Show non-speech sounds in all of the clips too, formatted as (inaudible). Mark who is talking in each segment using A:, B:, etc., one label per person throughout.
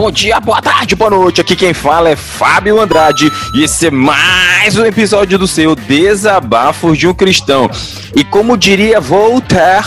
A: Bom dia, boa tarde, boa noite. Aqui quem fala é Fábio Andrade e esse é mais um episódio do seu Desabafos de um Cristão. E como diria Voltaire,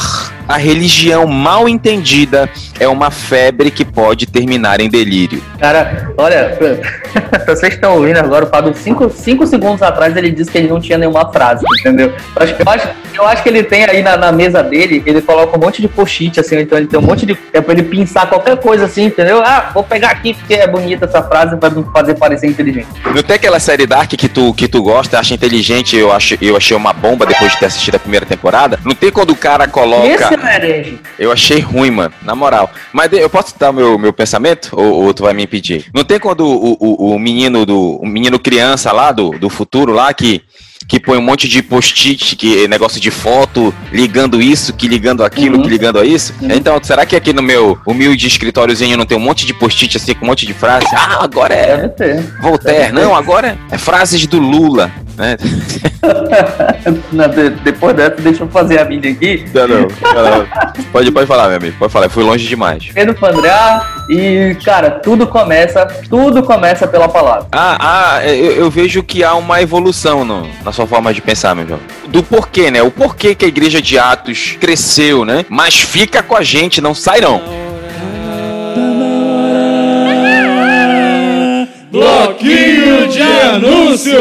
A: a religião mal entendida é uma febre que pode terminar em delírio.
B: Cara, olha, (laughs) vocês estão ouvindo agora, o Fábio, cinco, cinco segundos atrás, ele disse que ele não tinha nenhuma frase, entendeu? Eu acho, eu acho, eu acho que ele tem aí na, na, mesa dele, ele coloca um monte de post-it, assim, então ele tem um monte de. É pra ele pensar qualquer coisa assim, entendeu? Ah, vou pegar aqui porque é bonita essa frase pra me fazer parecer inteligente.
A: Não tem aquela série Dark que tu, que tu gosta, acha inteligente, eu, acho, eu achei uma bomba depois de ter assistido a primeira temporada? Não tem quando o cara coloca. Esse é. Eu achei ruim, mano, na moral. Mas eu posso dar o meu, meu pensamento? Ou, ou, tu vai me impedir? Não tem quando o, o, o menino do. O menino criança lá do, do futuro lá que que põe um monte de post-it, que negócio de foto, ligando isso, que ligando aquilo, uhum. que ligando a isso. Uhum. Então, será que aqui no meu humilde escritóriozinho não tem um monte de post-it assim, com um monte de frases? Ah, agora é Voltaire. Não, agora é frases do Lula. Né? (laughs)
B: não, de, depois dessa, deixa eu fazer a minha aqui.
A: Não, não, não. Pode, pode falar, meu amigo. Pode falar. Eu fui longe demais.
B: Pedro Pandrá e, cara, tudo começa, tudo começa pela palavra.
A: Ah, ah eu, eu vejo que há uma evolução no, na sua forma de pensar, meu jovem. Do porquê, né? O porquê que a igreja de Atos cresceu, né? Mas fica com a gente, não sai não.
C: Bloquinho de anúncio!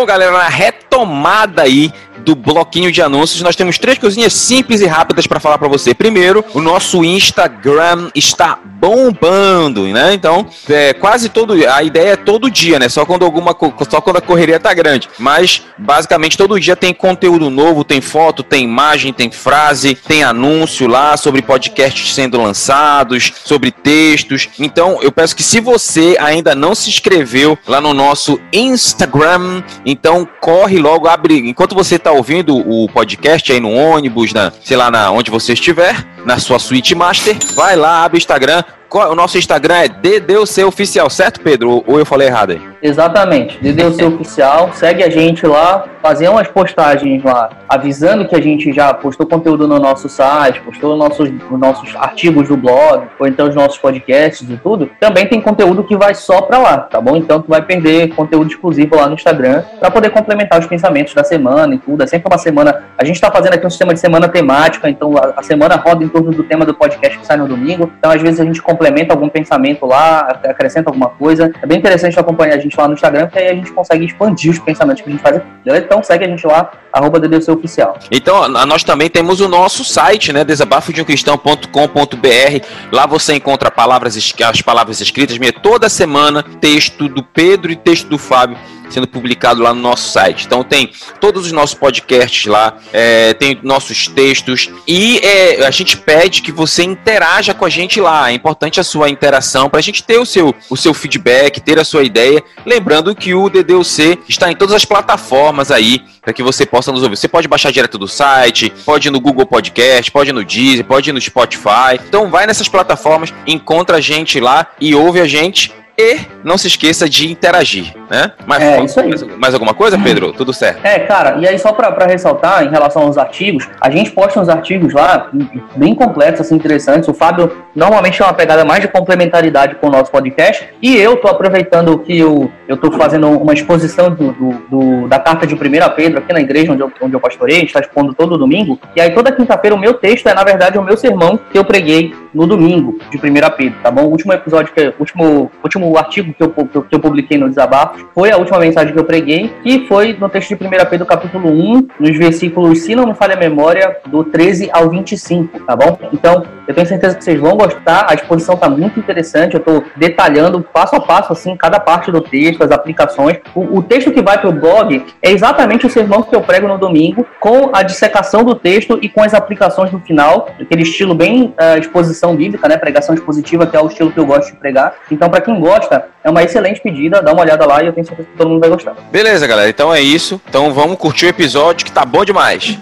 A: Bom, galera, na retomada aí do bloquinho de anúncios, nós temos três coisinhas simples e rápidas para falar para você. Primeiro, o nosso Instagram está bombando, né? Então, é quase todo a ideia é todo dia, né? Só quando alguma só quando a correria tá grande, mas basicamente todo dia tem conteúdo novo, tem foto, tem imagem, tem frase, tem anúncio lá sobre podcasts sendo lançados, sobre textos. Então, eu peço que se você ainda não se inscreveu lá no nosso Instagram, então corre logo, abre enquanto você está ouvindo o podcast aí no ônibus, na, sei lá, na, onde você estiver, na sua suíte master, vai lá, abre o Instagram, o nosso Instagram é DDUC Oficial, certo, Pedro? Ou eu falei errado aí?
B: Exatamente, DDUC Oficial. Segue a gente lá, fazer umas postagens lá, avisando que a gente já postou conteúdo no nosso site, postou nossos, nossos artigos do blog, ou então os nossos podcasts e tudo. Também tem conteúdo que vai só pra lá, tá bom? Então tu vai perder conteúdo exclusivo lá no Instagram para poder complementar os pensamentos da semana e tudo. É sempre uma semana. A gente tá fazendo aqui um sistema de semana temática, então a, a semana roda em torno do tema do podcast que sai no domingo. Então, às vezes, a gente complementa algum pensamento lá, acrescenta alguma coisa. É bem interessante acompanhar a gente lá no Instagram, porque aí a gente consegue expandir os pensamentos que a gente faz? Então segue a gente lá, arroba Oficial.
A: Então, nós também temos o nosso site, né? desabafodeumcristão.com.br. Lá você encontra palavras, as palavras escritas, minha toda semana, texto do Pedro e texto do Fábio sendo publicado lá no nosso site. Então tem todos os nossos podcasts lá, é, tem nossos textos e é, a gente pede que você interaja com a gente lá. É importante a sua interação para a gente ter o seu, o seu feedback, ter a sua ideia. Lembrando que o DDUC está em todas as plataformas aí para que você possa nos ouvir. Você pode baixar direto do site, pode ir no Google Podcast, pode ir no Deezer, pode ir no Spotify. Então vai nessas plataformas, encontra a gente lá e ouve a gente e não se esqueça de interagir, né?
B: Mas, é, isso aí.
A: Mais, alguma coisa, Pedro? Tudo certo.
B: É, cara, e aí só para ressaltar em relação aos artigos, a gente posta uns artigos lá bem complexos, assim, interessantes. O Fábio normalmente é uma pegada mais de complementaridade com o nosso podcast e eu tô aproveitando que eu, eu tô fazendo uma exposição do, do, do da carta de 1 Pedro aqui na igreja onde eu, onde eu pastorei, a gente tá expondo todo domingo, e aí toda quinta-feira o meu texto é, na verdade, o meu sermão que eu preguei no domingo de 1 Pedro, tá bom? O último episódio, que, último, último artigo que eu, que eu publiquei no Desabafo foi a última mensagem que eu preguei, que foi no texto de 1 Pedro, capítulo 1, nos versículos, se não me falha a memória, do 13 ao 25, tá bom? Então, eu tenho certeza que vocês vão gostar, a exposição tá muito interessante, eu tô detalhando passo a passo, assim, cada parte do texto, as aplicações. O, o texto que vai pro blog é exatamente o sermão que eu prego no domingo, com a dissecação do texto e com as aplicações no final, aquele estilo bem uh, exposição bíblica, né, pregação expositiva, que é o estilo que eu gosto de pregar. Então, para quem gosta, é uma excelente pedida, dá uma olhada lá e eu tenho certeza que todo mundo vai gostar.
A: Beleza, galera, então é isso. Então vamos curtir o episódio que tá bom demais.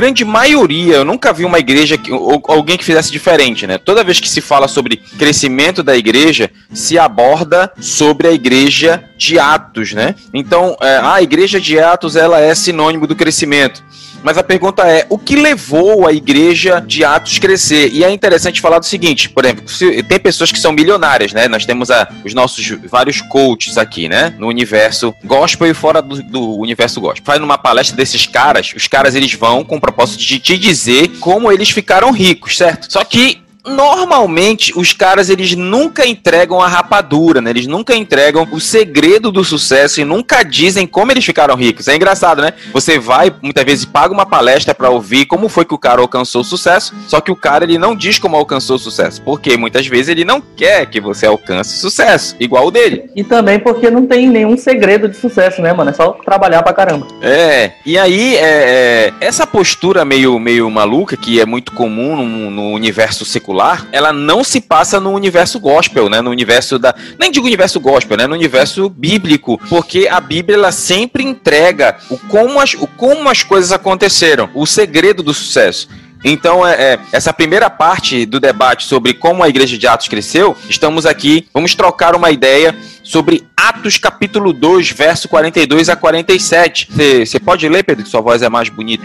A: Grande maioria, eu nunca vi uma igreja que, ou alguém que fizesse diferente, né? Toda vez que se fala sobre crescimento da igreja, se aborda sobre a igreja de Atos, né? Então, é, a igreja de Atos ela é sinônimo do crescimento. Mas a pergunta é: o que levou a igreja de Atos crescer? E é interessante falar do seguinte, por exemplo, tem pessoas que são milionárias, né? Nós temos a, os nossos vários coaches aqui, né? No universo gospel e fora do, do universo gospel. Faz numa palestra desses caras, os caras eles vão com o propósito de te dizer como eles ficaram ricos, certo? Só que normalmente os caras eles nunca entregam a rapadura, né? Eles nunca entregam o segredo do sucesso e nunca dizem como eles ficaram ricos. É engraçado, né? Você vai muitas vezes paga uma palestra para ouvir como foi que o cara alcançou o sucesso, só que o cara ele não diz como alcançou o sucesso, porque muitas vezes ele não quer que você alcance sucesso, igual o dele.
B: E também porque não tem nenhum segredo de sucesso, né, mano? É só trabalhar pra caramba.
A: É. E aí é, é, essa postura meio meio maluca que é muito comum no, no universo secular ela não se passa no universo gospel, né? No universo da. Nem digo universo gospel, né? No universo bíblico. Porque a Bíblia ela sempre entrega o como as, o como as coisas aconteceram, o segredo do sucesso. Então, é, é, essa primeira parte do debate sobre como a igreja de Atos cresceu, estamos aqui, vamos trocar uma ideia sobre Atos capítulo 2, verso 42 a 47. Você pode ler, Pedro, que sua voz é mais bonita?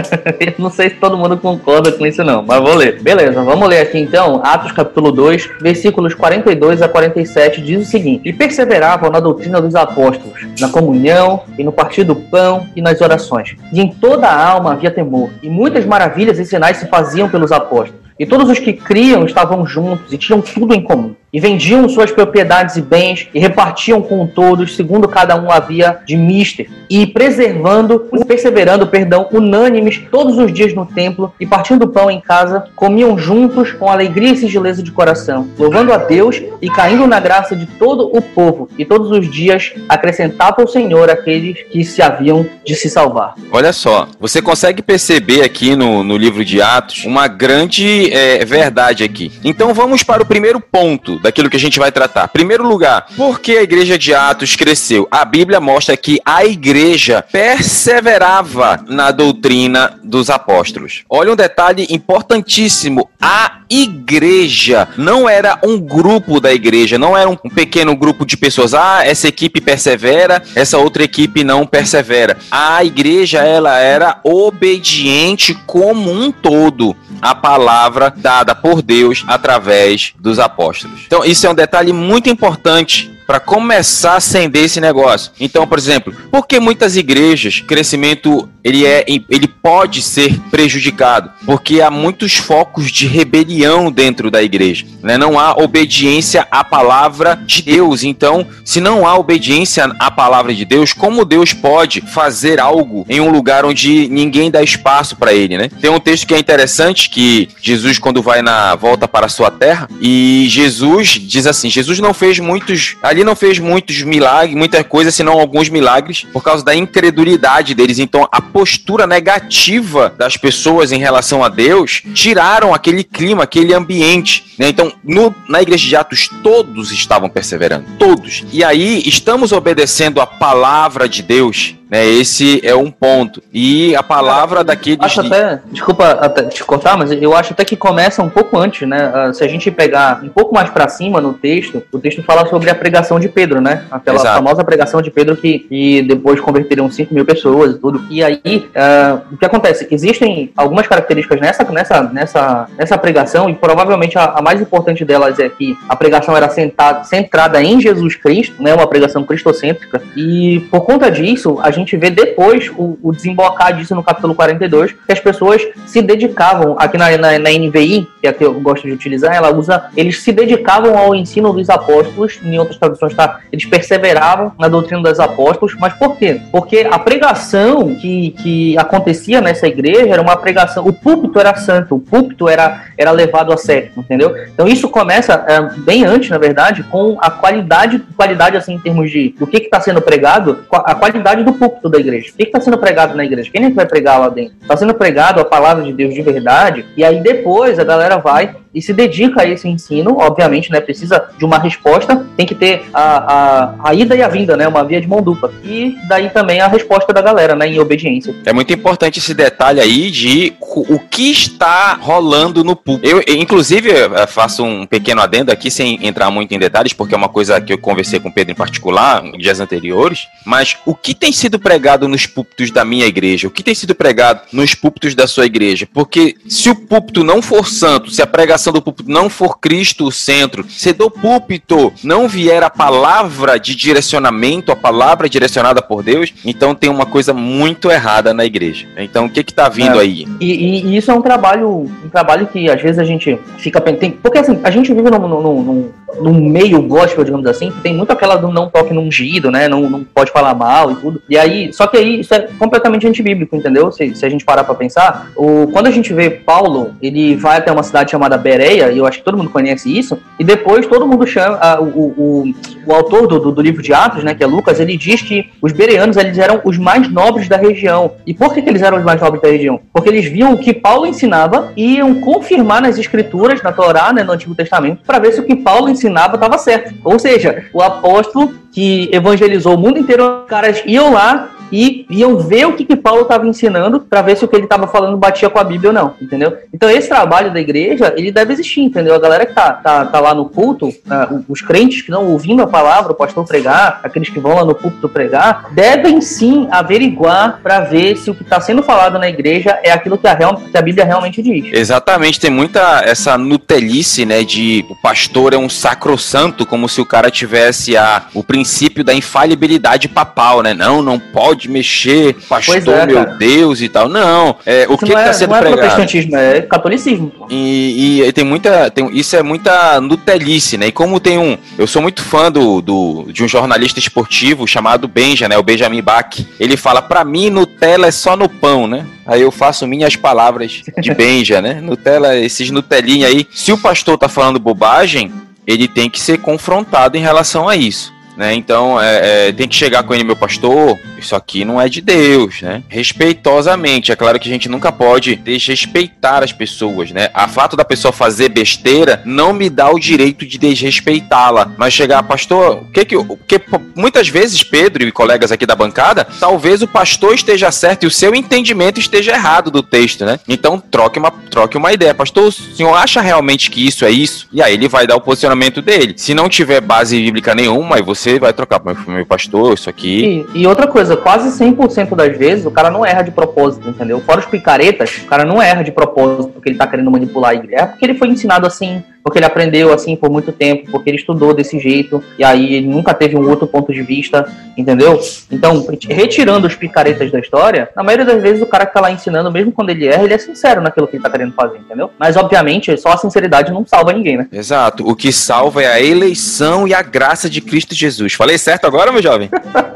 A: (laughs)
B: não sei se todo mundo concorda com isso não, mas vou ler. Beleza, vamos ler aqui então, Atos capítulo 2, versículos 42 a 47, diz o seguinte: E perseveravam na doutrina dos apóstolos, na comunhão e no partir do pão e nas orações. E em toda a alma havia temor, e muitas maravilhas e sinais se faziam pelos apóstolos. E todos os que criam estavam juntos e tinham tudo em comum. E vendiam suas propriedades e bens e repartiam com todos, segundo cada um havia de mister. E preservando, perseverando, perdão, unânimes todos os dias no templo e partindo pão em casa, comiam juntos com alegria e singeleza de coração, louvando a Deus e caindo na graça de todo o povo. E todos os dias acrescentava o Senhor aqueles que se haviam de se salvar.
A: Olha só, você consegue perceber aqui no, no livro de Atos uma grande é, verdade aqui. Então vamos para o primeiro ponto daquilo que a gente vai tratar. Primeiro lugar, por que a igreja de Atos cresceu? A Bíblia mostra que a igreja perseverava na doutrina dos apóstolos. Olha um detalhe importantíssimo: a igreja não era um grupo da igreja, não era um pequeno grupo de pessoas. Ah, essa equipe persevera, essa outra equipe não persevera. A igreja ela era obediente como um todo a palavra dada por Deus através dos apóstolos. Então, isso é um detalhe muito importante para começar a acender esse negócio. Então, por exemplo, por que muitas igrejas, crescimento ele é ele pode ser prejudicado? Porque há muitos focos de rebelião dentro da igreja, né? Não há obediência à palavra de Deus. Então, se não há obediência à palavra de Deus, como Deus pode fazer algo em um lugar onde ninguém dá espaço para ele, né? Tem um texto que é interessante que Jesus quando vai na volta para a sua terra e Jesus diz assim: Jesus não fez muitos ali não fez muitos milagres, muita coisa, senão alguns milagres, por causa da incredulidade deles. Então, a postura negativa das pessoas em relação a Deus tiraram aquele clima, aquele ambiente. Né? Então, no, na igreja de Atos, todos estavam perseverando, todos. E aí, estamos obedecendo a palavra de Deus né, esse é um ponto. E a palavra daqueles.
B: Acho até, desculpa até te cortar, mas eu acho até que começa um pouco antes, né? Ah, se a gente pegar um pouco mais para cima no texto, o texto fala sobre a pregação de Pedro, né? Aquela Exato. famosa pregação de Pedro que, que depois converteram 5 mil pessoas e tudo. E aí, uh, o que acontece? Existem algumas características nessa, nessa, nessa, nessa pregação, e provavelmente a, a mais importante delas é que a pregação era sentada, centrada em Jesus Cristo, né? Uma pregação cristocêntrica. E por conta disso, a gente vê depois o, o desembocar disso no capítulo 42, que as pessoas se dedicavam, aqui na, na, na, NVI, que é a que eu gosto de utilizar, ela usa, eles se dedicavam ao ensino dos apóstolos, em outras traduções tá, eles perseveravam na doutrina dos apóstolos, mas por quê? Porque a pregação que, que acontecia nessa igreja era uma pregação, o púlpito era santo, o púlpito era, era levado a sério, entendeu? Então isso começa é, bem antes, na verdade, com a qualidade, qualidade assim em termos de do que está sendo pregado, a qualidade do púlpito da igreja? O que está sendo pregado na igreja? Quem é que vai pregar lá dentro? Está sendo pregado a palavra de Deus de verdade, e aí depois a galera vai e se dedica a esse ensino, obviamente, né, precisa de uma resposta, tem que ter a, a, a ida e a vinda, né, uma via de mão dupla. E daí também a resposta da galera, né, em obediência.
A: É muito importante esse detalhe aí de o que está rolando no público. Eu, inclusive, faço um pequeno adendo aqui, sem entrar muito em detalhes, porque é uma coisa que eu conversei com o Pedro em particular, em dias anteriores, mas o que tem sido pregado nos púlpitos da minha igreja? O que tem sido pregado nos púlpitos da sua igreja? Porque se o púlpito não for santo, se a pregação do púlpito não for Cristo o centro, se do púlpito não vier a palavra de direcionamento, a palavra direcionada por Deus, então tem uma coisa muito errada na igreja. Então o que que tá vindo
B: é.
A: aí?
B: E, e, isso é um trabalho, um trabalho que às vezes a gente fica pensando, porque assim, a gente vive num, num, num, num meio gospel, digamos assim, que tem muito aquela do não toque no ungido, né, não, não pode falar mal e tudo, e aí, só que aí isso é completamente antibíblico, entendeu? Se, se a gente parar pra pensar, o, quando a gente vê Paulo, ele vai até uma cidade chamada Bereia, e eu acho que todo mundo conhece isso, e depois todo mundo chama, a, o, o, o autor do, do, do, livro de Atos, né, que é Lucas, ele diz que os bereanos, eles eram os mais nobres da região. E por que, que eles eram os mais nobres da região? Porque eles viam o que Paulo ensinava e iam confirmar nas escrituras, na Torá, né, no Antigo Testamento, para ver se o que Paulo ensinava estava certo. Ou seja, o apóstolo que evangelizou o mundo inteiro, caras iam lá e iam ver o que, que Paulo estava ensinando para ver se o que ele estava falando batia com a Bíblia ou não, entendeu? Então esse trabalho da igreja, ele deve existir, entendeu? A galera que tá, tá, tá lá no culto, uh, os crentes que estão ouvindo a palavra, o pastor pregar, aqueles que vão lá no culto pregar, devem sim averiguar para ver se o que está sendo falado na igreja é aquilo que a, real, que a Bíblia realmente diz.
A: Exatamente, tem muita essa nutelice, né, de o pastor é um sacrossanto, como se o cara tivesse a, o princípio da infalibilidade papal, né? Não, não pode pode mexer, pastor, é, meu Deus e tal. Não, é, o isso que está é, sendo não pregado?
B: Não é protestantismo, é catolicismo.
A: E, e, tem muita, tem, isso é muita nutelice, né? E como tem um, eu sou muito fã do, do de um jornalista esportivo chamado Benja, né? O Benjamin Bach. Ele fala, para mim Nutella é só no pão, né? Aí eu faço minhas palavras de (laughs) Benja, né? Nutella, esses Nutelinha aí. Se o pastor tá falando bobagem, ele tem que ser confrontado em relação a isso. Né? Então, é, é, tem que chegar com ele, meu pastor, isso aqui não é de Deus, né? Respeitosamente. É claro que a gente nunca pode desrespeitar as pessoas, né? A fato da pessoa fazer besteira não me dá o direito de desrespeitá-la. Mas chegar, pastor, o que que. Porque muitas vezes, Pedro e colegas aqui da bancada, talvez o pastor esteja certo e o seu entendimento esteja errado do texto, né? Então, troque uma, troque uma ideia. Pastor, o senhor acha realmente que isso é isso? E aí ele vai dar o posicionamento dele. Se não tiver base bíblica nenhuma, e você você vai trocar pro meu, meu pastor, isso aqui.
B: E, e, outra coisa, quase 100% das vezes o cara não erra de propósito, entendeu? Fora os picaretas, o cara não erra de propósito porque ele tá querendo manipular a igreja. É porque ele foi ensinado assim porque ele aprendeu assim por muito tempo, porque ele estudou desse jeito, e aí ele nunca teve um outro ponto de vista, entendeu? Então, retirando os picaretas da história, na maioria das vezes o cara que tá lá ensinando, mesmo quando ele erra, ele é sincero naquilo que ele tá querendo fazer, entendeu? Mas, obviamente, só a sinceridade não salva ninguém, né?
A: Exato. O que salva é a eleição e a graça de Cristo Jesus. Falei certo agora, meu jovem?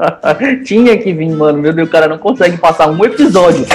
A: (laughs)
B: Tinha que vir, mano. Meu Deus, o cara não consegue passar um episódio.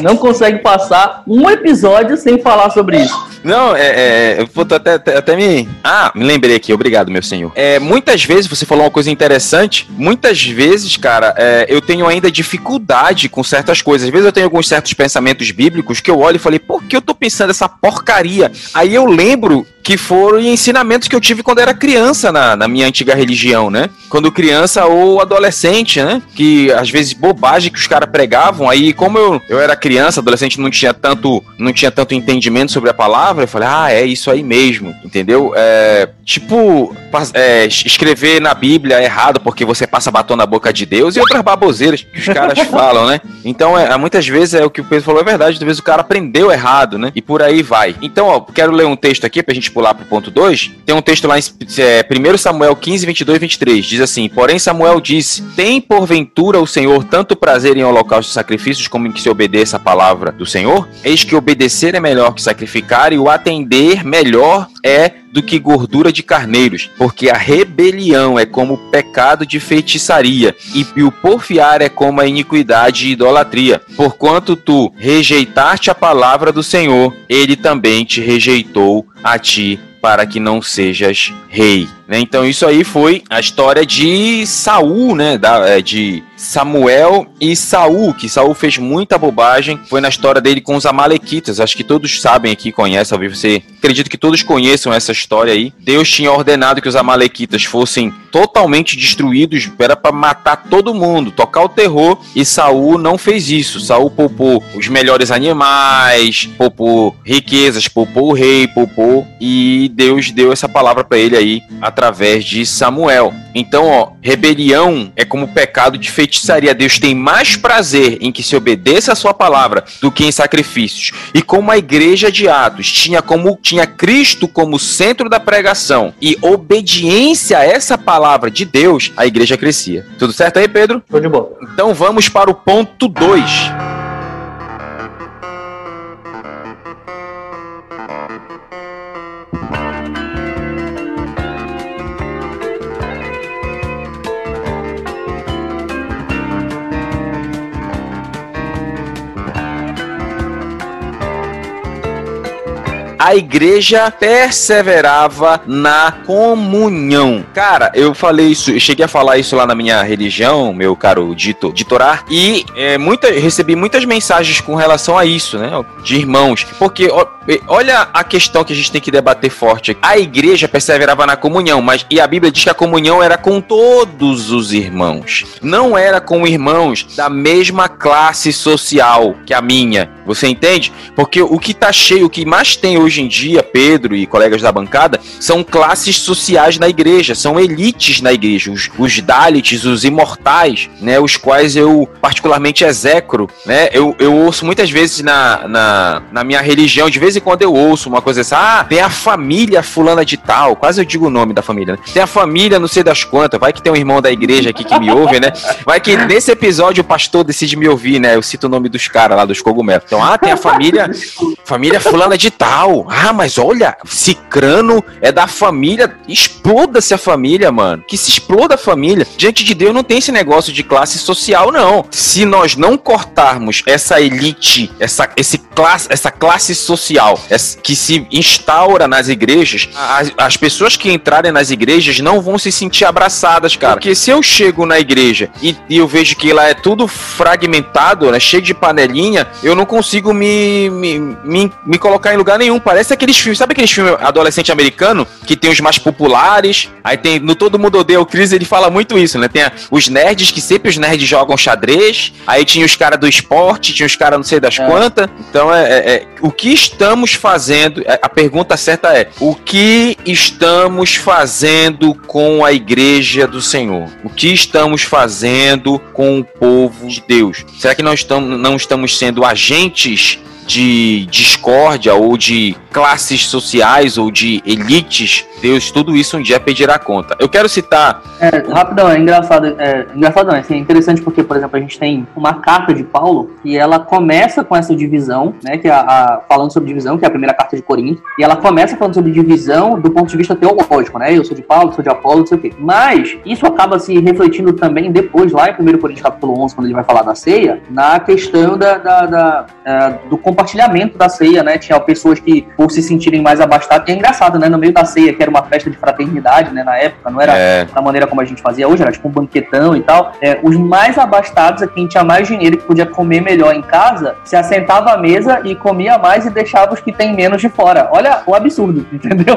B: Não consegue passar um episódio sem falar sobre isso.
A: Não, é, é eu vou até, até, até, me. Ah, me lembrei aqui, obrigado, meu senhor. É, muitas vezes, você falou uma coisa interessante, muitas vezes, cara, é, eu tenho ainda dificuldade com certas coisas. Às vezes eu tenho alguns certos pensamentos bíblicos que eu olho e falei, por que eu tô pensando essa porcaria? Aí eu lembro que foram ensinamentos que eu tive quando era criança na, na minha antiga religião, né? Quando criança ou adolescente, né? Que às vezes bobagem que os caras pregavam, aí como eu, eu era criança, adolescente, não tinha tanto não tinha tanto entendimento sobre a palavra, eu falei, ah, é isso aí mesmo, entendeu? É, tipo, é, escrever na Bíblia errado porque você passa batom na boca de Deus e outras baboseiras que os caras (laughs) falam, né? Então, é, muitas vezes é o que o Pedro falou, é verdade, às vezes o cara aprendeu errado, né? E por aí vai. Então, ó, quero ler um texto aqui pra gente pular pro ponto 2, tem um texto lá em é, 1 Samuel 15, 22 e 23. Diz assim: Porém, Samuel disse: Tem porventura o Senhor tanto prazer em holocaustos e sacrifícios como em que se obedeça a palavra do Senhor? Eis que obedecer é melhor que sacrificar, e o atender melhor é do que gordura de carneiros, porque a rebelião é como o pecado de feitiçaria, e o porfiar é como a iniquidade e idolatria. Porquanto tu rejeitaste a palavra do Senhor, ele também te rejeitou a ti para que não sejas rei? Então isso aí foi a história de Saul, né? Da, é, de Samuel e Saul, que Saul fez muita bobagem. Foi na história dele com os Amalequitas. Acho que todos sabem aqui, conhecem, talvez você. Acredito que todos conheçam essa história aí. Deus tinha ordenado que os Amalequitas fossem totalmente destruídos, era para matar todo mundo, tocar o terror, e Saul não fez isso. Saul poupou os melhores animais, poupou riquezas, poupou o rei, poupou e Deus deu essa palavra para ele aí através de Samuel. Então, ó, rebelião é como pecado de feitiçaria. Deus tem mais prazer em que se obedeça a sua palavra do que em sacrifícios. E como a igreja de Atos tinha como tinha Cristo como centro da pregação e obediência a essa palavra de Deus, a igreja crescia. Tudo certo aí, Pedro?
B: Tô de boa.
A: Então vamos para o ponto 2. A igreja perseverava na comunhão. Cara, eu falei isso, eu cheguei a falar isso lá na minha religião, meu caro dito, ditorar, e é, muita, recebi muitas mensagens com relação a isso, né? De irmãos. Porque ó, olha a questão que a gente tem que debater forte. A igreja perseverava na comunhão, mas e a Bíblia diz que a comunhão era com todos os irmãos. Não era com irmãos da mesma classe social que a minha. Você entende? Porque o que tá cheio, o que mais tem hoje em dia, Pedro e colegas da bancada, são classes sociais na igreja, são elites na igreja, os, os os imortais, né, os quais eu particularmente execro, né, eu, eu ouço muitas vezes na, na, na minha religião, de vez em quando eu ouço uma coisa assim, ah, tem a família fulana de tal, quase eu digo o nome da família, né? tem a família não sei das quantas, vai que tem um irmão da igreja aqui que me ouve, né, vai que nesse episódio o pastor decide me ouvir, né, eu cito o nome dos caras lá, dos cogumelos, então, ah, tem a família, família fulana de tal, ah, mas olha, Cicrano é da família. Exploda-se a família, mano. Que se exploda a família. Diante de Deus não tem esse negócio de classe social, não. Se nós não cortarmos essa elite, essa, esse classe, essa classe social que se instaura nas igrejas, as, as pessoas que entrarem nas igrejas não vão se sentir abraçadas, cara. Porque se eu chego na igreja e, e eu vejo que lá é tudo fragmentado, né, cheio de panelinha, eu não consigo me, me, me, me colocar em lugar nenhum. Parece aqueles filmes, sabe aqueles filmes adolescente americano que tem os mais populares? Aí tem no Todo Mundo Odeia o Chris, ele fala muito isso, né? Tem a, os nerds que sempre os nerds jogam xadrez, aí tinha os caras do esporte, tinha os caras não sei das é. quantas. Então é, é, é, o que estamos fazendo? É, a pergunta certa é: o que estamos fazendo com a igreja do Senhor? O que estamos fazendo com o povo de Deus? Será que nós estamos, não estamos sendo agentes de discórdia ou de classes sociais ou de elites, Deus tudo isso um dia pedirá conta. Eu quero citar.
B: É, rapidão, é engraçado. É, engraçado não, assim, é interessante porque, por exemplo, a gente tem uma carta de Paulo e ela começa com essa divisão, né? Que é a, a, falando sobre divisão, que é a primeira carta de Corinto, e ela começa falando sobre divisão do ponto de vista teológico, né? Eu sou de Paulo, sou de Apolo, não sei o quê. Mas isso acaba se refletindo também depois, lá em 1 Coríntios capítulo 11, quando ele vai falar da ceia, na questão da, da, da, da do compartilhamento da ceia, né? Tinha pessoas que, por se sentirem mais abastadas, e é engraçado, né? No meio da ceia, que era uma festa de fraternidade, né? Na época, não era é. da maneira como a gente fazia hoje, era tipo um banquetão e tal. É, os mais abastados, é quem tinha mais dinheiro que podia comer melhor em casa, se assentava à mesa e comia mais e deixava os que têm menos de fora. Olha o absurdo, (laughs) entendeu?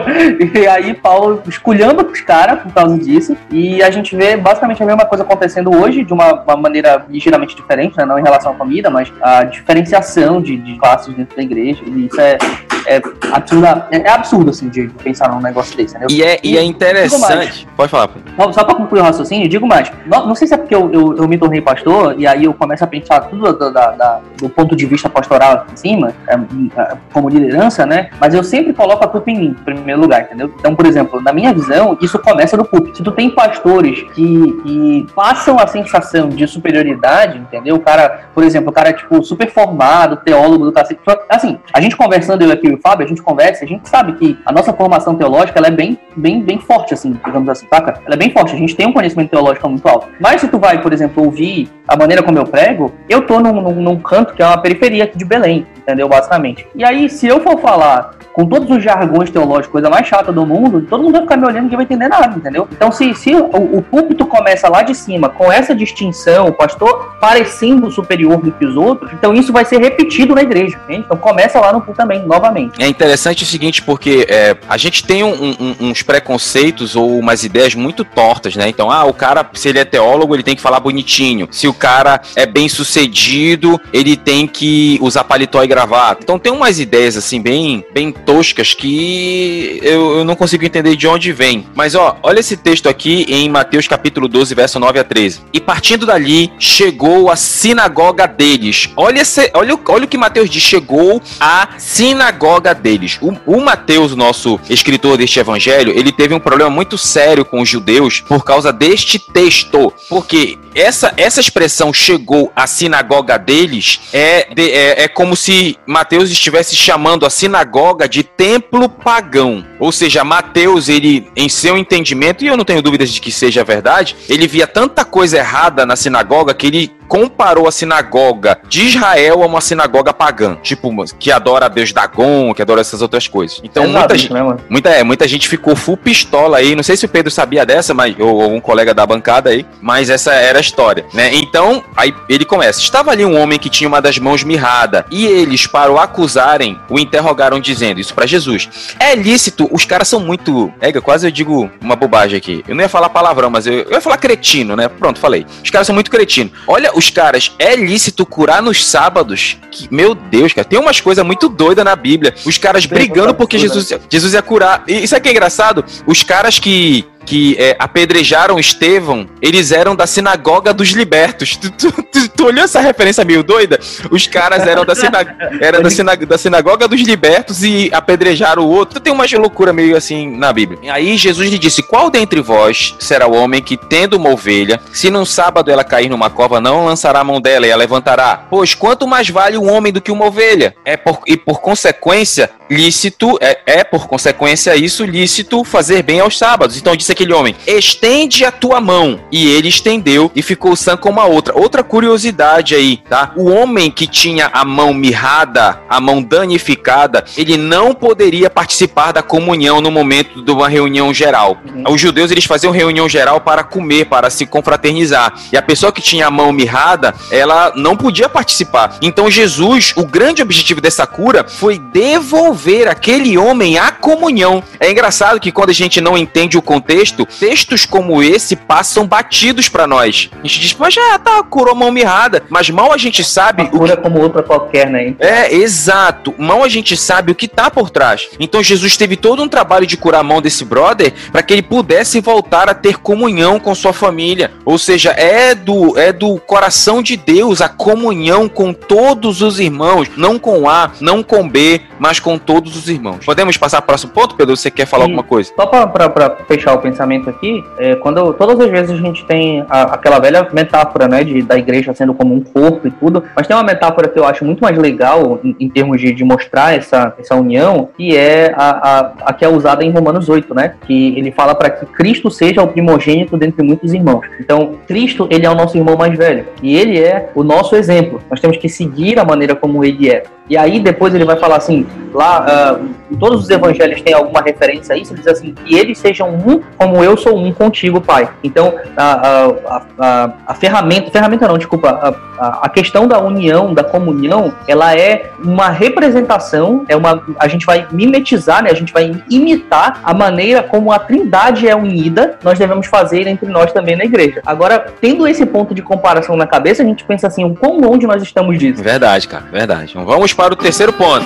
B: E aí Paulo escolhendo os caras por causa disso. E a gente vê basicamente a mesma coisa acontecendo hoje, de uma, uma maneira ligeiramente diferente, né? Não em relação à comida, mas a diferenciação de, de classes dentro da igreja. E isso é, é, absurdo, é, é absurdo, assim, de pensar num negócio desse?
A: E é, e, é interessante. Pode falar.
B: Só para concluir o raciocínio, digo mais. Não, não sei se é porque eu, eu, eu, me tornei pastor e aí eu começo a pensar tudo do, da, da, do ponto de vista pastoral em cima, é, é, como liderança, né? Mas eu sempre coloco a culpa em mim, em primeiro lugar, entendeu? Então, por exemplo, na minha visão, isso começa no púlpito. Se tu tem pastores que, que passam a sensação de superioridade, entendeu? O cara, por exemplo, o cara é tipo super formado, teólogo tá assim, a gente conversando eu aqui e o Fábio, a gente conversa, a gente sabe que a nossa formação teológica ela é bem, bem, bem forte, assim, digamos assim, saca? Ela é bem forte, a gente tem um conhecimento teológico muito alto. Mas se tu vai, por exemplo, ouvir a maneira como eu prego, eu tô num, num, num canto que é uma periferia aqui de Belém, entendeu? Basicamente. E aí, se eu for falar com todos os jargões teológicos, coisa mais chata do mundo, todo mundo vai ficar me olhando e ninguém vai entender nada, entendeu? Então, se, se o, o púlpito começa lá de cima com essa distinção, o pastor parecendo superior do que os outros, então isso vai ser repetido na igreja, entende? Então começa lá no púlpito também, novamente.
A: É interessante o seguinte, porque é, a gente tem um, um, uns preconceitos ou umas ideias muito tortas, né? Então, ah, o cara, se ele é teólogo, ele tem que falar bonitinho. Se o cara é bem sucedido, ele tem que usar paletó e gravata. Então tem umas ideias assim bem, bem toscas que eu, eu não consigo entender de onde vem. Mas ó, olha esse texto aqui em Mateus capítulo 12, verso 9 a 13. E partindo dali, chegou a sinagoga deles. Olha, esse, olha, olha o que Mateus chegou a sinagoga deles. O, o Mateus, nosso escritor deste evangelho, ele teve um problema muito sério com os judeus por causa deste texto. Porque essa, essa expressão chegou à sinagoga deles é, de, é, é como se Mateus estivesse chamando a sinagoga de templo pagão. Ou seja, Mateus, ele, em seu entendimento, e eu não tenho dúvidas de que seja verdade, ele via tanta coisa errada na sinagoga que ele comparou a sinagoga de Israel a uma sinagoga pagã, tipo, que adora a Deus Dagon, que adora essas outras coisas. Então, é muita, gente, né, muita, é, muita gente ficou full pistola aí. Não sei se o Pedro sabia dessa, mas, ou algum colega da bancada aí, mas essa era a história, né? Então, aí ele começa. Estava ali um homem que tinha uma das mãos mirrada, e eles, para o acusarem, o interrogaram dizendo isso para Jesus. É lícito, os caras são muito. É, quase eu digo uma bobagem aqui. Eu não ia falar palavrão, mas eu, eu ia falar cretino, né? Pronto, falei. Os caras são muito cretino. Olha, os caras, é lícito curar nos sábados? Que, meu Deus, cara, tem umas coisas muito doidas na Bíblia. Os caras brigando porque Jesus, Jesus ia curar. E isso aqui é engraçado. Os caras que que é, apedrejaram Estevão, eles eram da sinagoga dos libertos. Tu, tu, tu, tu, olhou essa referência meio doida? Os caras eram da, sina, (laughs) era da, sina, da sinagoga dos libertos e apedrejaram o outro. Tem uma loucura meio assim na Bíblia. Aí Jesus lhe disse: Qual dentre vós será o homem que, tendo uma ovelha, se num sábado ela cair numa cova, não lançará a mão dela e a levantará? Pois quanto mais vale um homem do que uma ovelha? É por, e por consequência, lícito, é, é por consequência isso, lícito fazer bem aos sábados. Então disse aquele homem: estende a tua mão. E ele estendeu e ficou sã como a outra. Outra curiosidade aí, tá? O homem que tinha a mão mirrada, a mão danificada, ele não poderia participar da comunhão no momento de uma reunião geral. Uhum. Os judeus eles faziam reunião geral para comer, para se confraternizar. E a pessoa que tinha a mão mirrada, ela não podia participar. Então Jesus, o grande objetivo dessa cura foi devolver aquele homem à comunhão. É engraçado que quando a gente não entende o contexto, texto, textos como esse passam batidos para nós. A gente diz, mas já tá, curou mão mirrada. Mas mal a gente sabe.
B: Uma cura que... como outra qualquer, né?
A: É, exato. Mal a gente sabe o que tá por trás. Então Jesus teve todo um trabalho de curar a mão desse brother para que ele pudesse voltar a ter comunhão com sua família. Ou seja, é do, é do coração de Deus a comunhão com todos os irmãos. Não com A, não com B, mas com todos os irmãos. Podemos passar para o próximo ponto, Pedro? Você quer falar Sim. alguma coisa?
B: Só para fechar o pensamento pensamento aqui, é, quando todas as vezes a gente tem a, aquela velha metáfora, né, de, da igreja sendo como um corpo e tudo, mas tem uma metáfora que eu acho muito mais legal em, em termos de, de, mostrar essa, essa união, que é a, a, a, que é usada em Romanos 8, né, que ele fala para que Cristo seja o primogênito dentre muitos irmãos. Então, Cristo, ele é o nosso irmão mais velho, e ele é o nosso exemplo. Nós temos que seguir a maneira como ele é. E aí depois ele vai falar assim, lá uh, todos os evangelhos tem alguma referência a isso, ele diz assim, que eles sejam um como eu sou um contigo, Pai. Então a, a, a, a ferramenta, ferramenta não, desculpa, a, a questão da união, da comunhão, ela é uma representação, é uma, a gente vai mimetizar, né, a gente vai imitar a maneira como a trindade é unida, nós devemos fazer entre nós também na igreja. Agora, tendo esse ponto de comparação na cabeça, a gente pensa assim, o quão longe nós estamos disso.
A: Verdade, cara, verdade. Vamos para o terceiro ponto.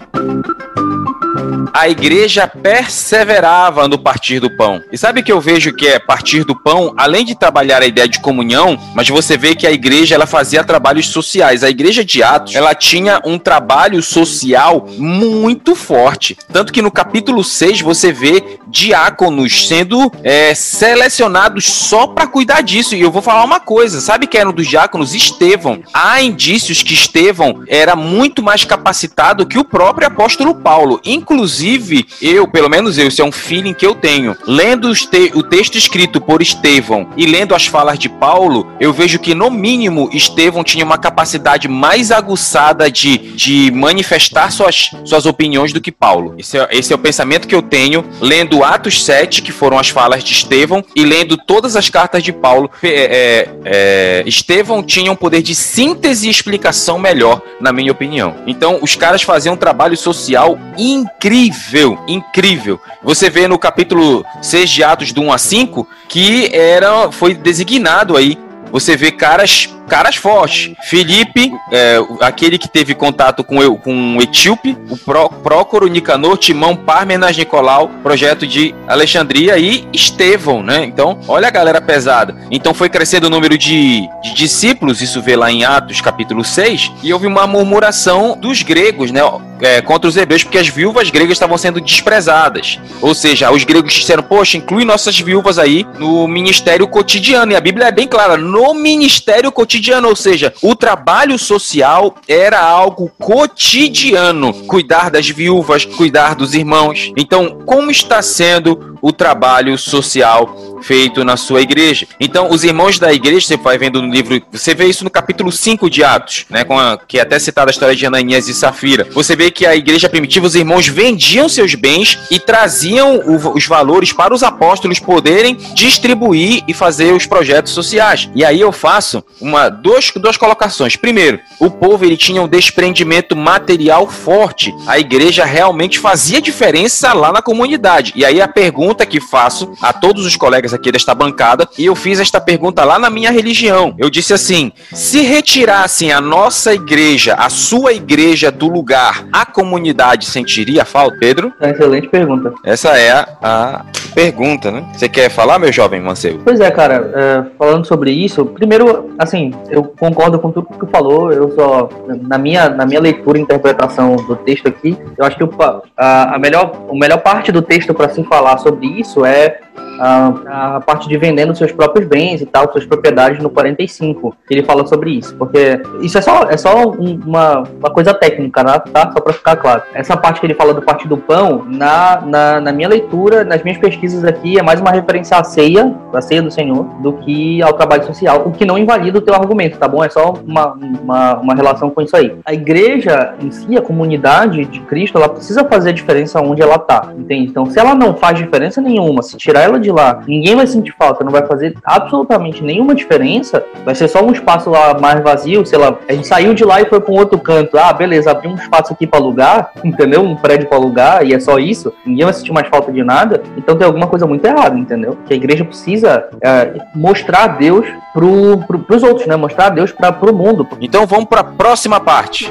A: a igreja perseverava no partir do pão. E sabe que eu vejo que é partir do pão, além de trabalhar a ideia de comunhão, mas você vê que a igreja ela fazia trabalhos sociais. A igreja de Atos, ela tinha um trabalho social muito forte. Tanto que no capítulo 6 você vê diáconos sendo é, selecionados só para cuidar disso. E eu vou falar uma coisa: sabe que era um dos diáconos? Estevão. Há indícios que Estevão era muito mais capacitado que o próprio apóstolo Paulo. Inclusive, eu, pelo menos eu, isso é um feeling que eu tenho. Lendo o texto escrito por Estevão e lendo as falas de Paulo, eu vejo que, no mínimo, Estevão tinha uma capacidade mais aguçada de, de manifestar suas, suas opiniões do que Paulo. Esse é, esse é o pensamento que eu tenho lendo Atos 7, que foram as falas de Estevão, e lendo todas as cartas de Paulo. É, é, é, Estevão tinha um poder de síntese e explicação melhor, na minha opinião. Então, os caras faziam um trabalho social incrível, incrível. Você vê no capítulo 6 de Atos, do 1 a 5, que era, foi designado aí. Você vê caras caras fortes. Felipe, é, aquele que teve contato com, eu, com o Etíope, o Pró, Prócoro, Nicanor, Timão, Parmenas, Nicolau, projeto de Alexandria e Estevão, né? Então, olha a galera pesada. Então foi crescendo o número de, de discípulos, isso vê lá em Atos capítulo 6, e houve uma murmuração dos gregos, né? É, contra os hebreus, porque as viúvas gregas estavam sendo desprezadas. Ou seja, os gregos disseram, poxa, inclui nossas viúvas aí no ministério cotidiano. E a Bíblia é bem clara, no ministério cotidiano cotidiano, ou seja, o trabalho social era algo cotidiano. Cuidar das viúvas, cuidar dos irmãos. Então, como está sendo o trabalho social feito na sua igreja. Então, os irmãos da igreja, você vai vendo no livro, você vê isso no capítulo 5 de Atos, né, com a, que é até citada a história de Ananias e Safira. Você vê que a igreja primitiva, os irmãos vendiam seus bens e traziam o, os valores para os apóstolos poderem distribuir e fazer os projetos sociais. E aí eu faço uma duas, duas colocações. Primeiro, o povo ele tinha um desprendimento material forte. A igreja realmente fazia diferença lá na comunidade. E aí a pergunta que faço a todos os colegas colegas aqui desta bancada, e eu fiz esta pergunta lá na minha religião. Eu disse assim: se retirassem a nossa igreja, a sua igreja do lugar, a comunidade sentiria falta? Pedro?
B: É excelente pergunta.
A: Essa é a, a pergunta, né? Você quer falar, meu jovem Mancebo?
B: Pois é, cara, é, falando sobre isso, primeiro, assim, eu concordo com tudo que tu falou, eu só, na minha, na minha leitura e interpretação do texto aqui, eu acho que o, a, a melhor, a melhor parte do texto para se falar sobre isso é a, a parte de vendendo seus próprios bens e tal, suas propriedades no 45. Ele fala sobre isso, porque isso é só, é só uma, uma coisa técnica, né, tá? Só para ficar claro. Essa parte que ele fala do Partido do Pão, na, na, na minha leitura, nas minhas pesquisas aqui, é mais uma referência à ceia, à ceia do Senhor, do que ao trabalho social, o que não invalida o teu argumento, tá bom? É só uma, uma, uma relação com isso aí. A igreja em si, a comunidade de Cristo, ela precisa fazer a diferença onde ela tá, entende? Então, se ela não faz diferença nenhuma, se tirar ela de lá, ninguém vai sentir falta, não vai fazer absolutamente nenhuma diferença, vai ser só um espaço lá mais vazio, sei lá, a gente saiu de lá e foi para um outro canto, ah, beleza, abri um espaço aqui para alugar, (laughs) entendeu? Um prédio para alugar e é só isso, ninguém vai sentir mais falta de nada, então tem alguma coisa muito errada, entendeu? Que a igreja precisa é, mostrar Deus pro, pro, pros outros, né? Mostrar a Deus para pro mundo.
A: Então vamos para a próxima parte.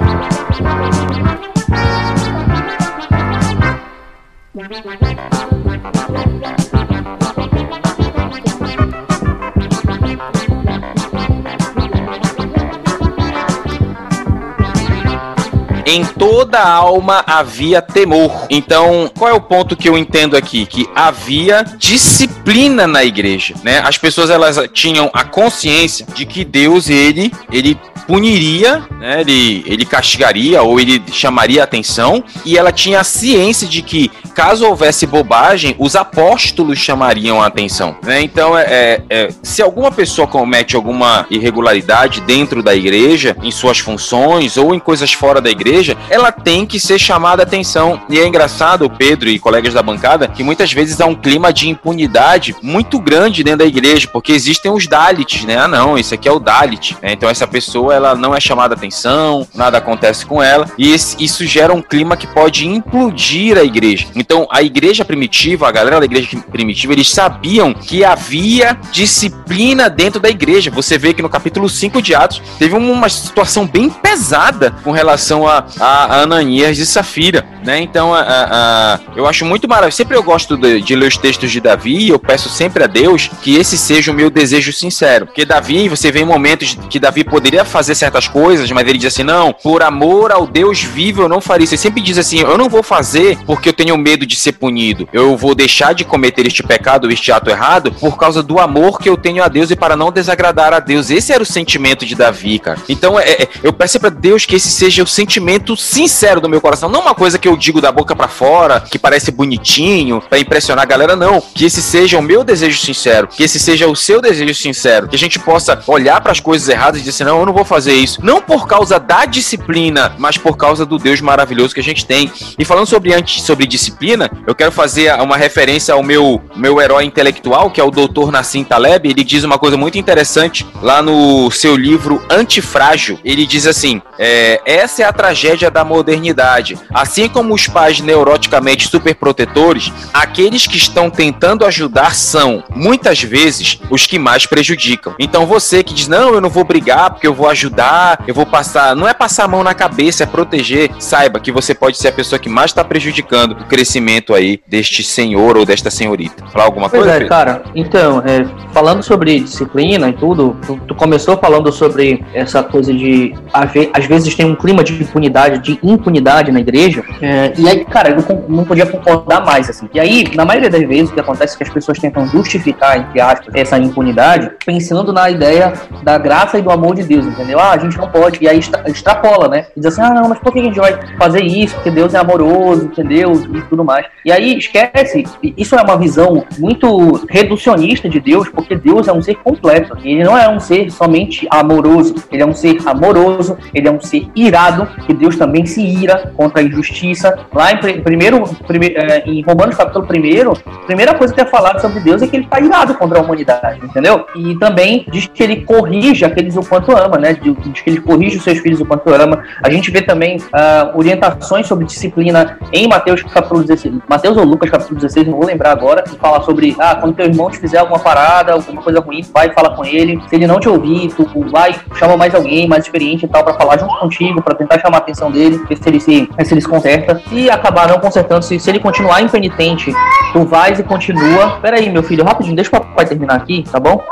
A: Em toda alma havia temor. Então, qual é o ponto que eu entendo aqui? Que havia disciplina na igreja, né? As pessoas elas tinham a consciência de que Deus ele ele puniria, né? ele, ele castigaria ou ele chamaria a atenção, e ela tinha a ciência de que, caso houvesse bobagem, os apóstolos chamariam a atenção. Né? Então, é, é, é, se alguma pessoa comete alguma irregularidade dentro da igreja, em suas funções ou em coisas fora da igreja, ela tem que ser chamada a atenção. E é engraçado, Pedro e colegas da bancada, que muitas vezes há um clima de impunidade muito grande dentro da igreja, porque existem os Dalits, né? Ah, não, esse aqui é o Dalit. Né? Então, essa pessoa ela não é chamada atenção, nada acontece com ela, e isso gera um clima que pode implodir a igreja. Então, a igreja primitiva, a galera da igreja primitiva, eles sabiam que havia disciplina dentro da igreja. Você vê que no capítulo 5 de Atos teve uma situação bem pesada com relação a, a, Ananias e Safira, né? Então, a, a, eu acho muito maravilhoso. Sempre eu gosto de, de, ler os textos de Davi e eu peço sempre a Deus que esse seja o meu desejo sincero. Porque Davi, você vê em momentos que Davi poderia fazer certas coisas, mas ele diz assim: não, por amor ao Deus vivo eu não faria isso. Ele sempre diz assim: eu não vou fazer porque eu tenho medo de ser punido. Eu vou deixar de cometer este pecado, este ato errado, por causa do amor que eu tenho a Deus e para não desagradar a Deus. Esse era o sentimento de Davi, cara. Então, é, é, eu peço para Deus que esse seja o sentimento sincero do meu coração, não uma coisa que eu digo da boca para fora, que parece bonitinho, para impressionar a galera, não. Que esse seja o meu desejo sincero, que esse seja o seu desejo sincero, que a gente possa olhar para as coisas erradas e dizer, não, eu não vou fazer isso. Não por causa da disciplina, mas por causa do Deus maravilhoso que a gente tem. E falando sobre antes sobre disciplina, eu quero fazer uma referência ao meu meu herói intelectual, que é o Dr. Nassim Taleb. Ele diz uma coisa muito interessante lá no seu livro Antifrágil. Ele diz assim: é, essa é a tragédia da modernidade. Assim como os pais neuroticamente superprotetores, aqueles que estão tentando ajudar são, muitas vezes, os que mais prejudicam. Então você que diz, não, eu não vou brigar porque eu vou ajudar, eu vou passar. Não é passar a mão na cabeça, é proteger. Saiba que você pode ser a pessoa que mais está prejudicando o crescimento aí deste senhor ou desta senhorita. Falar alguma
B: pois
A: coisa?
B: É, cara, então, é, falando sobre disciplina e tudo, tu, tu, começou falando sobre essa coisa de às vezes tem um clima de impunidade, de impunidade na igreja. É, e aí, cara, eu não podia concordar mais, assim. E aí, na maioria das vezes, o que acontece é que as pessoas tentam justificar, entre aspas, essa impunidade, pensando na ideia da graça e do amor de Deus, entendeu? Ah, a gente não pode. E aí extrapola, né? E diz assim, ah, não, mas por que a gente vai fazer isso? Porque Deus é amoroso, entendeu? E tudo mais. E aí, esquece, isso é uma visão muito reducionista de Deus, porque Deus é um ser completo. Ele não é um ser somente amoroso, ele é um ser amoroso, ele é um ser irado, que Deus também se ira contra a injustiça. Lá em primeiro, é, em Romanos capítulo 1, a primeira coisa que é falado sobre Deus é que ele está irado contra a humanidade, entendeu? E também diz que ele corrige aqueles o quanto ama, né? Diz que ele corrige os seus filhos o quanto ama. A gente vê também uh, orientações sobre disciplina em Mateus capítulo 16, Mateus ou Lucas capítulo 16, não vou lembrar agora, que fala sobre, ah, quando teu irmão te fizer alguma parada, alguma coisa ruim, vai e fala com ele. Se ele não te ouvir, tu vai, chama mais alguém mais experiente e tal para falar junto contigo, para tentar chamar atenção dele, ver se ele se, se ele se conserta. Se acabar não consertando, se, se ele continuar impenitente, tu vais e continua. Pera aí, meu filho, rapidinho, deixa o papai terminar aqui, tá bom?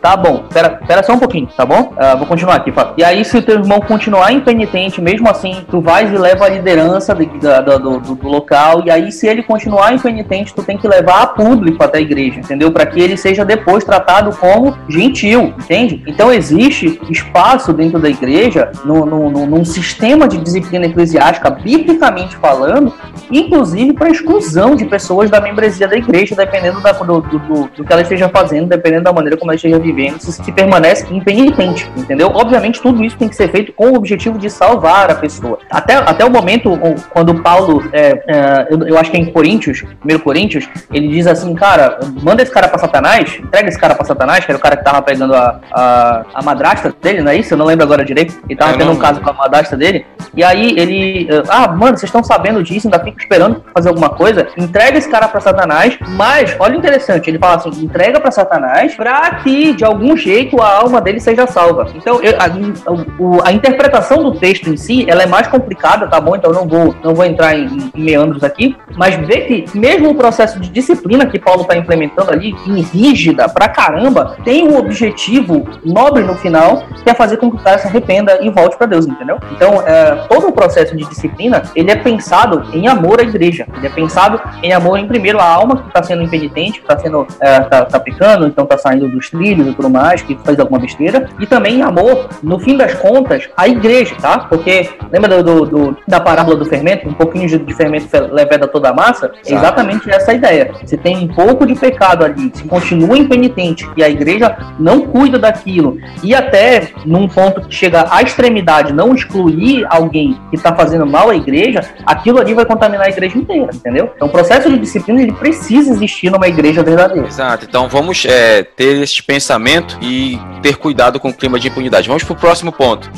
B: Tá bom, pera, pera só um pouquinho, tá bom? Uh, vou continuar aqui. E aí, se o teu irmão continuar impenitente, mesmo assim, tu vais e leva a liderança do, do, do, do, local. E aí, se ele continuar impenitente, tu tem que levar a público até a igreja, entendeu? Para que ele seja depois tratado como gentil, entende? Então, existe espaço dentro da igreja, no, no, no, num sistema de disciplina eclesiástica, biblicamente falando, inclusive para exclusão de pessoas da membresia da igreja, dependendo da, do, do, do que ela esteja fazendo, dependendo da maneira como ela esteja vivendo, se, se permanece impenitente, entendeu? Obviamente, tudo isso tem que ser feito com o objetivo de salvar a pessoa. Até, até o momento, quando Paulo, é, é, eu, eu, acho que é em Coríntios, 1 Coríntios, ele diz assim, cara, manda esse cara para Satanás, entrega esse cara para Satanás, que era o cara que tava pegando a, a, a madrasta dele, não é isso? Eu não lembro agora direito. Ele tava tendo um caso com a madrasta dele. E aí ele, ah, mano, vocês estão sabendo disso, ainda fica esperando fazer alguma coisa? Entrega esse cara para Satanás, mas, olha o interessante, ele fala assim, entrega para Satanás pra que, de algum jeito, a alma dele seja salva. Então, eu, a, a, interpretação do texto em si, ela é mais complicada, tá bom? Então, eu não vou, não vou entrar em, em meandros aqui, mas vê que mesmo o processo de disciplina que Paulo está implementando ali, em rígida pra caramba, tem um objetivo nobre no final, que é fazer com que o cara se arrependa e volte para Deus, entendeu? Então, é, todo o processo de disciplina, ele é pensado em amor à igreja, ele é pensado em amor, em primeiro, a alma que está sendo impenitente, que está sendo, é, tá, tá pecando, então está saindo dos trilhos e tudo mais, que faz alguma besteira, e também amor, no fim das contas, à igreja, tá? Porque lembra do, do da parábola do fermento? Um pouquinho de, fermento leveda toda a massa? É exatamente essa ideia. Se tem um pouco de pecado ali, se continua impenitente e a igreja não cuida daquilo, e até num ponto que chega à extremidade, não excluir alguém que está fazendo mal à igreja, aquilo ali vai contaminar a igreja inteira, entendeu? Então o processo de disciplina ele precisa existir numa igreja verdadeira.
A: Exato. Então vamos é, ter esse e ter cuidado com o clima de impunidade. Vamos para o próximo ponto.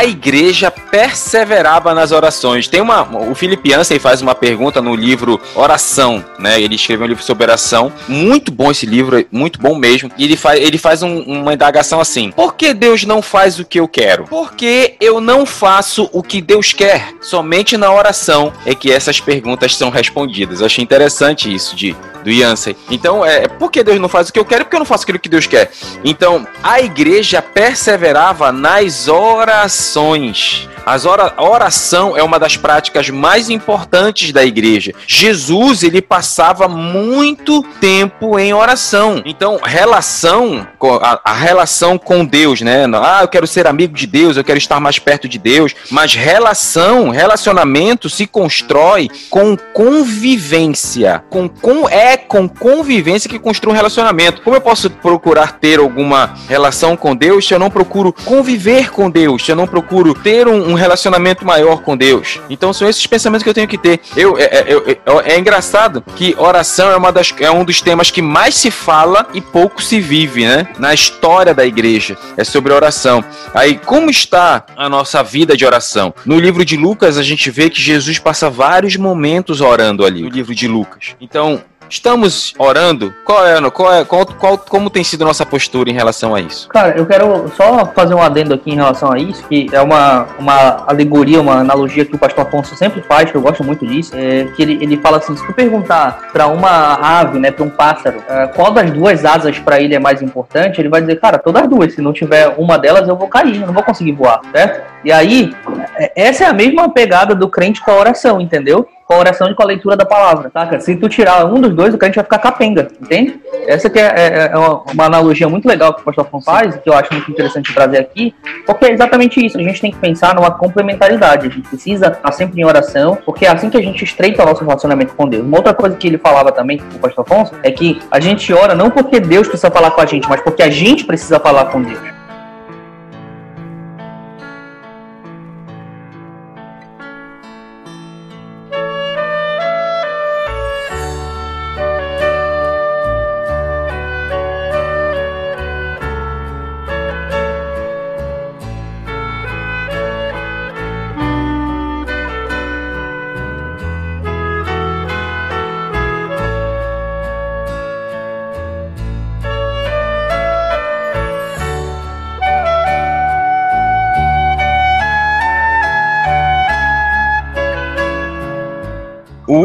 A: A igreja perseverava nas orações. Tem uma. O Felipe Ansem faz uma pergunta no livro Oração, né? Ele escreveu um livro sobre oração. Muito bom esse livro, muito bom mesmo. E ele faz, ele faz um, uma indagação assim: Por que Deus não faz o que eu quero? Porque eu não faço o que Deus quer. Somente na oração é que essas perguntas são respondidas. Eu achei interessante isso de do Yancey. Então, é, por que Deus não faz o que eu quero? Porque eu não faço aquilo que Deus quer. Então, a igreja perseverava nas orações. As oração é uma das práticas mais importantes da igreja. Jesus, ele passava muito tempo em oração. Então, relação, a, a relação com Deus, né? Ah, eu quero ser amigo de Deus, eu quero estar mais perto de Deus. Mas relação, relacionamento se constrói com convivência. Com, com, é com convivência que constrói um relacionamento. Como eu posso procurar ter alguma relação com Deus se eu não procuro conviver com Deus, se eu não procuro ter um, um relacionamento maior com Deus. Então são esses pensamentos que eu tenho que ter. Eu, é, é, é, é engraçado que oração é, uma das, é um dos temas que mais se fala e pouco se vive, né? Na história da igreja. É sobre oração. Aí, como está a nossa vida de oração? No livro de Lucas, a gente vê que Jesus passa vários momentos orando ali, no livro de Lucas. Então, Estamos orando? Qual é, qual é qual, qual, como tem sido nossa postura em relação a isso?
B: Cara, eu quero só fazer um adendo aqui em relação a isso, que é uma, uma alegoria, uma analogia que o pastor Afonso sempre faz, que eu gosto muito disso, é que ele, ele fala assim, se tu perguntar para uma ave, né, para um pássaro, é, qual das duas asas para ele é mais importante, ele vai dizer, cara, todas as duas, se não tiver uma delas eu vou cair, eu não vou conseguir voar, certo? E aí, é, essa é a mesma pegada do crente com a oração, entendeu? com a oração e com a leitura da palavra, saca? Se tu tirar um dos dois, o crente vai ficar capenga, entende? Essa que é, é, é uma, analogia muito legal que o pastor Afonso faz, que eu acho muito interessante trazer aqui, porque é exatamente isso, a gente tem que pensar numa complementaridade, a gente precisa estar sempre em oração, porque é assim que a gente estreita o nosso relacionamento com Deus. Uma outra coisa que ele falava também, o pastor Afonso, é que a gente ora não porque Deus precisa falar com a gente, mas porque a gente precisa falar com Deus.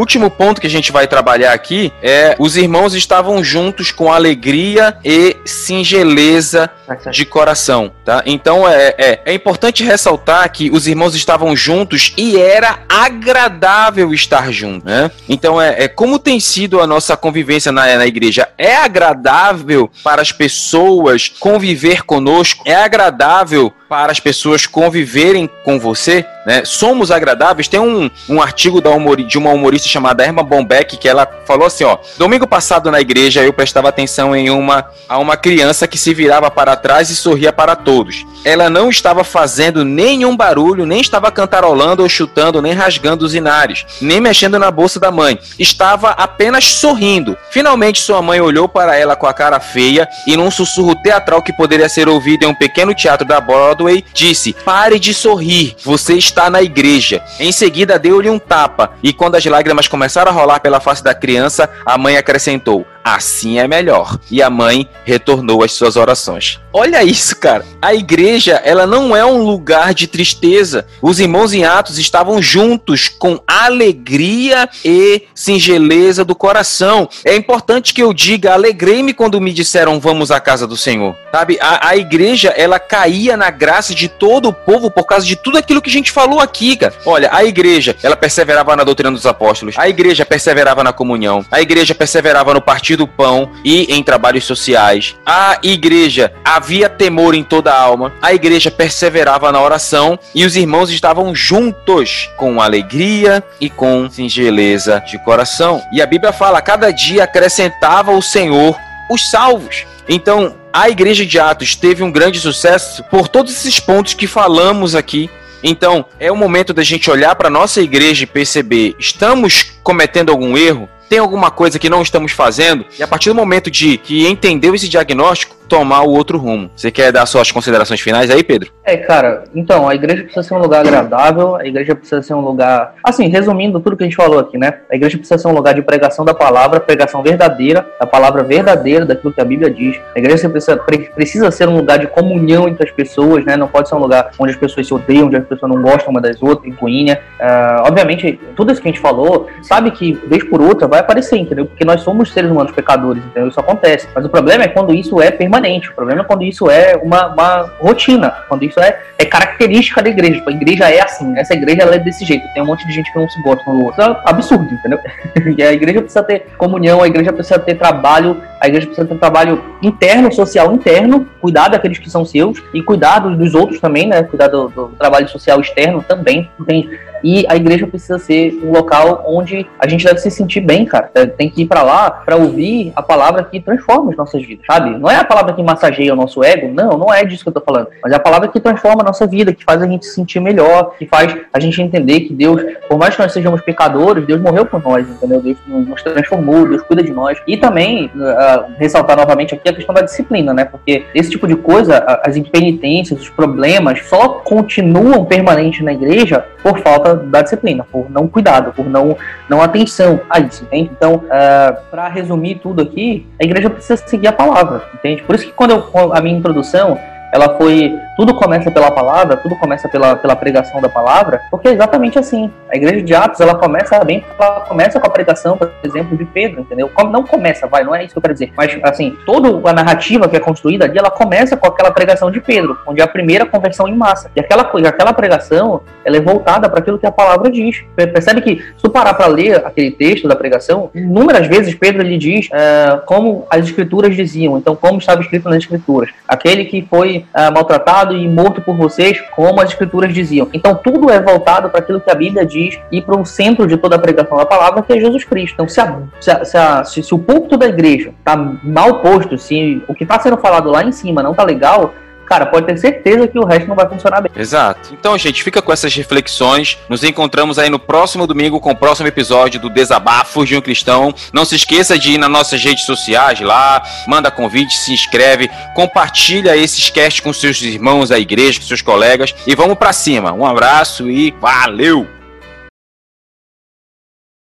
A: Último ponto que a gente vai trabalhar aqui é os irmãos estavam juntos com alegria e singeleza de coração, tá? Então é, é, é importante ressaltar que os irmãos estavam juntos e era agradável estar juntos, né? Então é, é como tem sido a nossa convivência na, na igreja. É agradável para as pessoas conviver conosco? É agradável para as pessoas conviverem com você, né? Somos agradáveis. Tem um, um artigo da humor, de uma humorista chamada Erma Bombeck que ela falou assim, ó: "Domingo passado na igreja eu prestava atenção em uma a uma criança que se virava para trás e sorria para todos. Ela não estava fazendo nenhum barulho, nem estava cantarolando ou chutando, nem rasgando os inares, nem mexendo na bolsa da mãe. Estava apenas sorrindo. Finalmente sua mãe olhou para ela com a cara feia e num sussurro teatral que poderia ser ouvido em um pequeno teatro da Broadway, disse: "Pare de sorrir. Você está na igreja." Em seguida deu-lhe um tapa e quando as lágrimas começaram a rolar pela face da criança, a mãe acrescentou: assim é melhor. E a mãe retornou às suas orações. Olha isso, cara. A igreja, ela não é um lugar de tristeza. Os irmãos em Atos estavam juntos com alegria e singeleza do coração. É importante que eu diga, alegrei-me quando me disseram vamos à casa do Senhor. Sabe? A, a igreja, ela caía na graça de todo o povo por causa de tudo aquilo que a gente falou aqui, cara. Olha, a igreja, ela perseverava na doutrina dos apóstolos. A igreja perseverava na comunhão. A igreja perseverava no partido do pão e em trabalhos sociais. A igreja havia temor em toda a alma. A igreja perseverava na oração e os irmãos estavam juntos com alegria e com singeleza de coração. E a Bíblia fala: cada dia acrescentava o Senhor os salvos. Então, a igreja de Atos teve um grande sucesso por todos esses pontos que falamos aqui. Então, é o momento da gente olhar para nossa igreja e perceber: estamos cometendo algum erro? Tem alguma coisa que não estamos fazendo, e a partir do momento de que entendeu esse diagnóstico, tomar o outro rumo. Você quer dar suas considerações finais aí, Pedro?
B: É, cara, então, a igreja precisa ser um lugar agradável, a igreja precisa ser um lugar. Assim, resumindo tudo que a gente falou aqui, né? A igreja precisa ser um lugar de pregação da palavra, pregação verdadeira, da palavra verdadeira, daquilo que a Bíblia diz. A igreja precisa, precisa ser um lugar de comunhão entre as pessoas, né? Não pode ser um lugar onde as pessoas se odeiam, onde as pessoas não gostam uma das outras, ruína. Uh, obviamente, tudo isso que a gente falou, sabe que, vez por outra, vai aparecer, entendeu? Porque nós somos seres humanos pecadores, entendeu? Isso acontece. Mas o problema é quando isso é permanente, o problema é quando isso é uma, uma rotina, quando isso é, é característica da igreja. Tipo, a igreja é assim, essa igreja é desse jeito. Tem um monte de gente que não se gosta no outro. É absurdo, entendeu? (laughs) e a igreja precisa ter comunhão, a igreja precisa ter trabalho, a igreja precisa ter trabalho interno, social interno, cuidar daqueles que são seus e cuidar dos outros também, né? Cuidar do, do trabalho social externo também. Tem e a igreja precisa ser um local onde a gente deve se sentir bem, cara. É, tem que ir para lá para ouvir a palavra que transforma as nossas vidas, sabe? Não é a palavra que massageia o nosso ego, não, não é disso que eu tô falando. Mas é a palavra que transforma a nossa vida, que faz a gente se sentir melhor, que faz a gente entender que Deus, por mais que nós sejamos pecadores, Deus morreu por nós, entendeu? Deus nos transformou, Deus cuida de nós. E também, uh, ressaltar novamente aqui a questão da disciplina, né? Porque esse tipo de coisa, as impenitências, os problemas, só continuam permanentes na igreja por falta da disciplina, por não cuidado, por não, não atenção a isso, entende? Então, uh, é, para resumir tudo aqui, a igreja precisa seguir a palavra, entende? Por isso que quando eu, a minha introdução, ela foi tudo começa pela palavra, tudo começa pela, pela pregação da palavra, porque é exatamente assim. A igreja de Atos, ela começa bem, ela começa com a pregação, por exemplo, de Pedro, entendeu? Não começa, vai, não é isso que eu quero dizer, mas assim, toda a narrativa que é construída ali, ela começa com aquela pregação de Pedro, onde é a primeira conversão em massa. E aquela coisa, aquela pregação, ela é voltada para aquilo que a palavra diz. Percebe que, se tu parar para ler aquele texto da pregação, inúmeras vezes Pedro lhe diz uh, como as escrituras diziam, então como estava escrito nas escrituras. Aquele que foi uh, maltratado e morto por vocês, como as escrituras diziam. Então tudo é voltado para aquilo que a Bíblia diz e para o centro de toda a pregação da palavra, que é Jesus Cristo. Então se, a, se, a, se, a, se, se o púlpito da igreja está mal posto, se o que está sendo falado lá em cima não está legal, cara, pode ter certeza que o resto não vai funcionar bem.
A: Exato. Então, gente, fica com essas reflexões. Nos encontramos aí no próximo domingo com o próximo episódio do Desabafos de um Cristão. Não se esqueça de ir nas nossas redes sociais lá, manda convite, se inscreve, compartilha esses casts com seus irmãos da igreja, com seus colegas e vamos para cima. Um abraço e valeu!